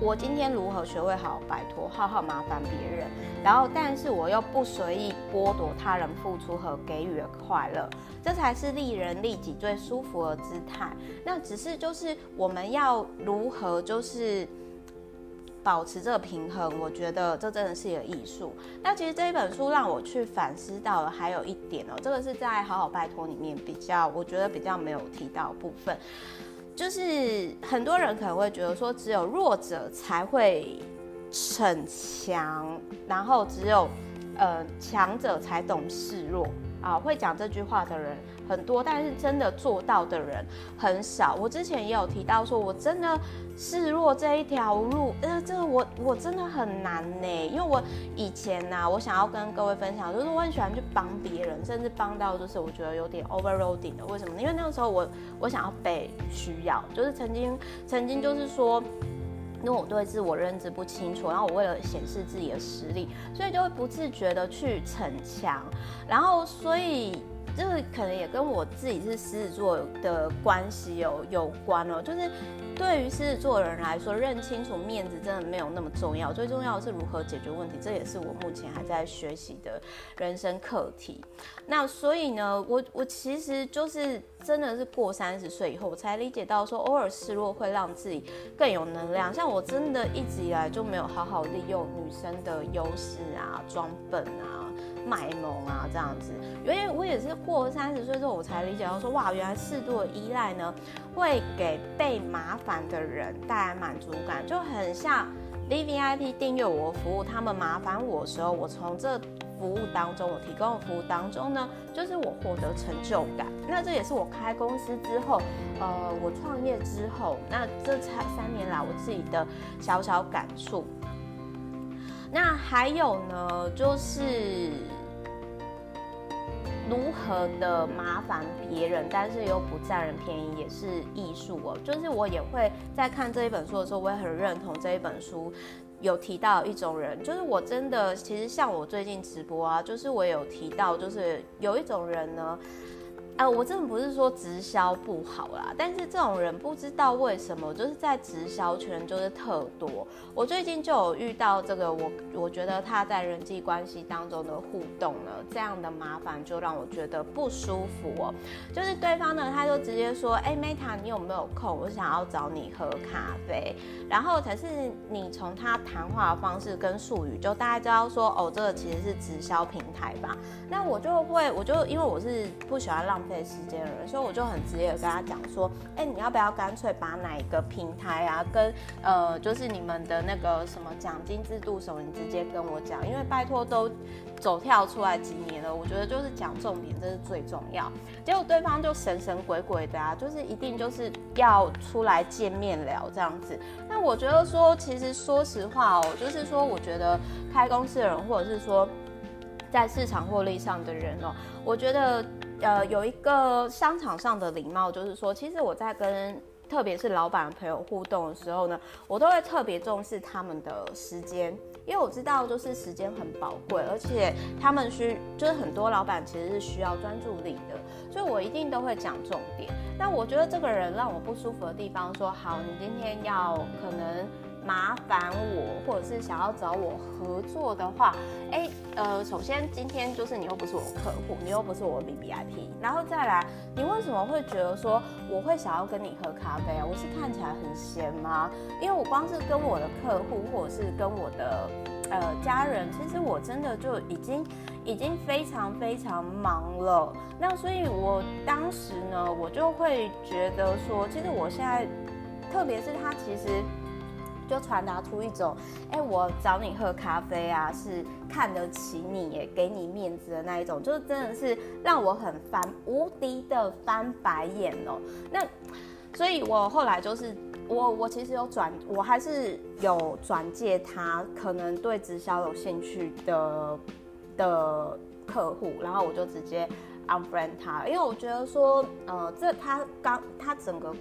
我今天如何学会好摆脱，好好麻烦别人，然后，但是我又不随意剥夺他人付出和给予的快乐，这才是利人利己最舒服的姿态。那只是就是我们要如何就是。保持这个平衡，我觉得这真的是一个艺术。那其实这一本书让我去反思到了，还有一点哦，这个是在《好好拜托》里面比较，我觉得比较没有提到部分，就是很多人可能会觉得说，只有弱者才会逞强，然后只有呃强者才懂示弱啊，会讲这句话的人很多，但是真的做到的人很少。我之前也有提到说，我真的。示弱这一条路，呃，这个我我真的很难呢，因为我以前呢、啊，我想要跟各位分享，就是我很喜欢去帮别人，甚至帮到就是我觉得有点 overloading 的。为什么呢？因为那个时候我我想要被需要，就是曾经曾经就是说，因为我对自我认知不清楚，然后我为了显示自己的实力，所以就会不自觉的去逞强，然后所以。这个可能也跟我自己是狮子座的关系有有关哦，就是对于狮子座人来说，认清楚面子真的没有那么重要，最重要的是如何解决问题，这也是我目前还在学习的人生课题。那所以呢，我我其实就是真的是过三十岁以后，我才理解到说，偶尔示弱会让自己更有能量。像我真的一直以来就没有好好利用女生的优势啊，装笨啊。卖萌啊，这样子，因为我也是过三十岁之后，我才理解到说，哇，原来适度的依赖呢，会给被麻烦的人带来满足感，就很像 VVIP 订阅我服务，他们麻烦我的时候，我从这服务当中，我提供的服务当中呢，就是我获得成就感。那这也是我开公司之后，呃，我创业之后，那这才三年来我自己的小小感触。那还有呢，就是如何的麻烦别人，但是又不占人便宜，也是艺术哦。就是我也会在看这一本书的时候，我也很认同这一本书有提到一种人，就是我真的其实像我最近直播啊，就是我有提到，就是有一种人呢。呃，我真的不是说直销不好啦，但是这种人不知道为什么，就是在直销圈就是特多。我最近就有遇到这个，我我觉得他在人际关系当中的互动呢，这样的麻烦就让我觉得不舒服哦。就是对方呢，他就直接说，哎，Meta，你有没有空？我想要找你喝咖啡。然后才是你从他谈话的方式跟术语，就大概知道说，哦，这个其实是直销平台吧。那我就会，我就因为我是不喜欢让费时间的人，所以我就很直接的跟他讲说，哎，你要不要干脆把哪一个平台啊，跟呃，就是你们的那个什么奖金制度什么，你直接跟我讲，因为拜托都走跳出来几年了，我觉得就是讲重点，这是最重要。结果对方就神神鬼鬼的啊，就是一定就是要出来见面聊这样子。那我觉得说，其实说实话哦，就是说，我觉得开公司的人，或者是说在市场获利上的人哦，我觉得。呃，有一个商场上的礼貌，就是说，其实我在跟特别是老板朋友互动的时候呢，我都会特别重视他们的时间，因为我知道就是时间很宝贵，而且他们需就是很多老板其实是需要专注力的，所以我一定都会讲重点。那我觉得这个人让我不舒服的地方，说好，你今天要可能。麻烦我，或者是想要找我合作的话，哎，呃，首先今天就是你又不是我客户，你又不是我 VVIP，然后再来，你为什么会觉得说我会想要跟你喝咖啡啊？我是看起来很闲吗？因为我光是跟我的客户，或者是跟我的呃家人，其实我真的就已经已经非常非常忙了。那所以我当时呢，我就会觉得说，其实我现在，特别是他其实。就传达出一种，哎、我找你喝咖啡啊，是看得起你，也给你面子的那一种，就是真的是让我很翻无敌的翻白眼哦。那，所以我后来就是我我其实有转，我还是有转介他可能对直销有兴趣的的客户，然后我就直接 unfriend 他，因为我觉得说，呃，这他刚他整个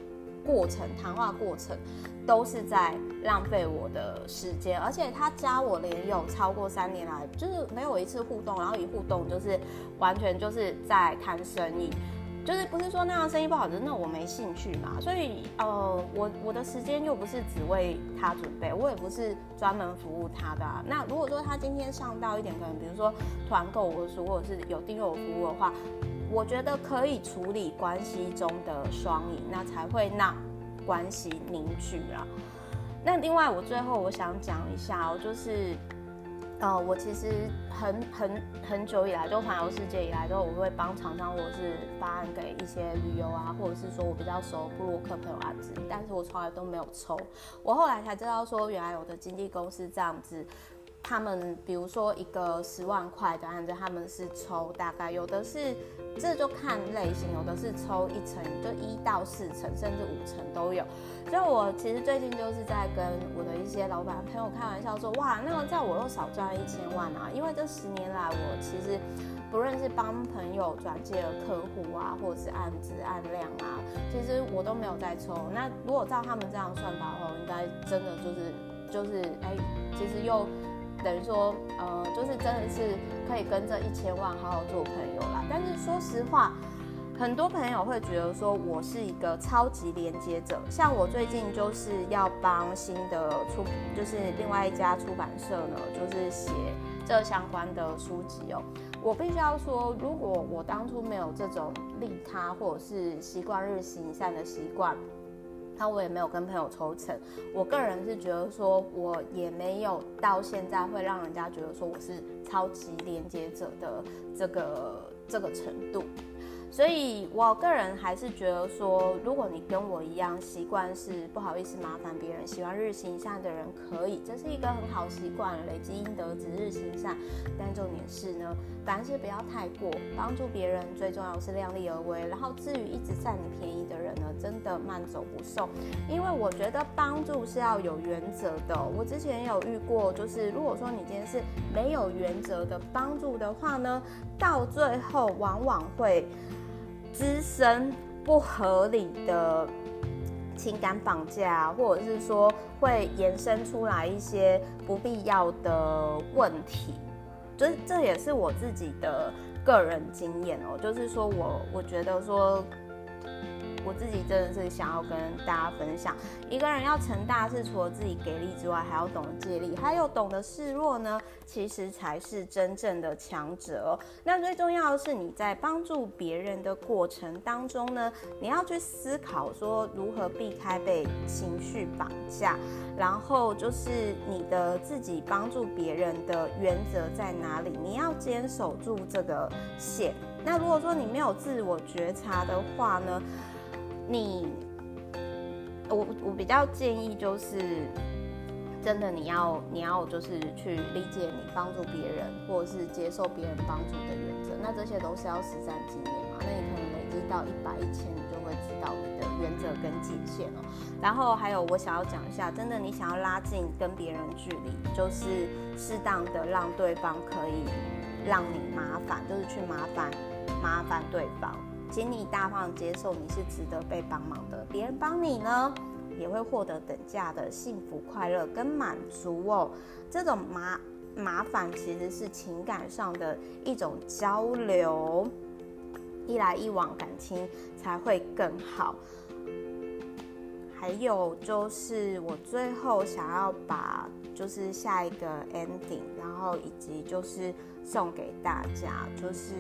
过程谈话过程都是在浪费我的时间，而且他加我连友超过三年来，就是没有一次互动，然后一互动就是完全就是在谈生意。就是不是说那样生意不好的，那我没兴趣嘛。所以呃，我我的时间又不是只为他准备，我也不是专门服务他的啊。那如果说他今天上到一点，可能比如说团购我的书，或者是有订阅我服务的话，我觉得可以处理关系中的双赢，那才会让关系凝聚啊。那另外，我最后我想讲一下哦，就是。呃，我其实很很很久以来，就环游世界以来，都我会帮厂商或者是发案给一些旅游啊，或者是说我比较熟部落客朋友案子，但是我从来都没有抽。我后来才知道说，原来有的经纪公司这样子。他们比如说一个十万块的案子，他们是抽大概有的是，这就看类型，有的是抽一成，就一到四成，甚至五成都有。所以我其实最近就是在跟我的一些老板朋友开玩笑说，哇，那么在我又少赚一千万啊！因为这十年来，我其实不论是帮朋友转介的客户啊，或者是案子案量啊，其实我都没有在抽。那如果照他们这样算法的话，我应该真的就是就是哎，其实又。等于说，呃，就是真的是可以跟这一千万好好做朋友啦。但是说实话，很多朋友会觉得说我是一个超级连接者。像我最近就是要帮新的出，就是另外一家出版社呢，就是写这相关的书籍哦。我必须要说，如果我当初没有这种利他或者是习惯日行善的习惯。那我也没有跟朋友抽成，我个人是觉得说，我也没有到现在会让人家觉得说我是超级连接者的这个这个程度。所以，我个人还是觉得说，如果你跟我一样习惯是不好意思麻烦别人，喜欢日行善的人，可以，这是一个很好习惯，累积阴德，值日行善。但重点是呢，凡事不要太过，帮助别人最重要是量力而为。然后，至于一直占你便宜的人呢，真的慢走不送。因为我觉得帮助是要有原则的。我之前有遇过，就是如果说你今天是没有原则的帮助的话呢，到最后往往会。滋生不合理的情感绑架，或者是说会延伸出来一些不必要的问题，这这也是我自己的个人经验哦。就是说我我觉得说。我自己真的是想要跟大家分享，一个人要成大事，除了自己给力之外，还要懂得借力，还有懂得示弱呢，其实才是真正的强者。那最重要的是，你在帮助别人的过程当中呢，你要去思考说如何避开被情绪绑架，然后就是你的自己帮助别人的原则在哪里，你要坚守住这个线。那如果说你没有自我觉察的话呢，你，我我比较建议就是，真的你要你要就是去理解你帮助别人或者是接受别人帮助的原则，那这些都是要实战经验嘛。那你可能累积到一百一千，你就会知道你的原则跟界限了。然后还有我想要讲一下，真的你想要拉近跟别人距离，就是适当的让对方可以让你麻烦，就是去麻烦麻烦对方。请你大方接受，你是值得被帮忙的。别人帮你呢，也会获得等价的幸福、快乐跟满足哦。这种麻麻烦其实是情感上的一种交流，一来一往，感情才会更好。还有就是，我最后想要把就是下一个 ending，然后以及就是送给大家，就是。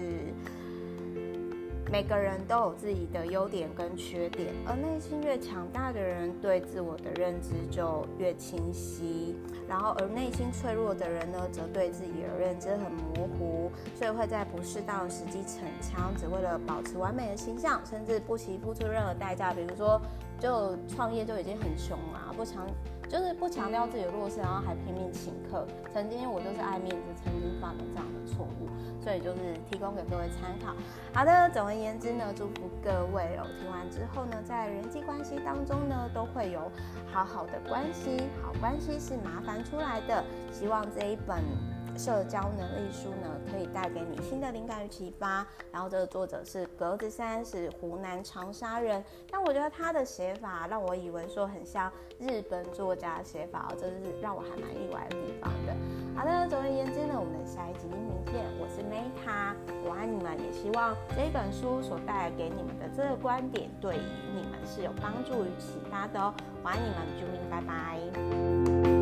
每个人都有自己的优点跟缺点，而内心越强大的人，对自我的认知就越清晰。然后，而内心脆弱的人呢，则对自己的认知很模糊，所以会在不适当的时机逞强，只为了保持完美的形象，甚至不惜付出任何代价。比如说，就创业就已经很穷了，不强就是不强调自己的弱势，然后还拼命请客。曾经我就是爱面子，曾经犯了这样的错误，所以就是提供给各位参考。好的，总而言之呢，祝福各位哦。听完之后呢，在人际关系当中呢，都会有好好的关系。好关系是麻烦出来的。希望这一本。社交能力书呢，可以带给你新的灵感与启发。然后这个作者是格子衫，是湖南长沙人。但我觉得他的写法让我以为说很像日本作家的写法，这是让我还蛮意外的地方的。好的，总而言之呢，我们下一集音频见。我是 Meta，我爱你们，也希望这本书所带给你们的这个观点，对于你们是有帮助与启发的哦。我爱你们，啾咪，拜拜。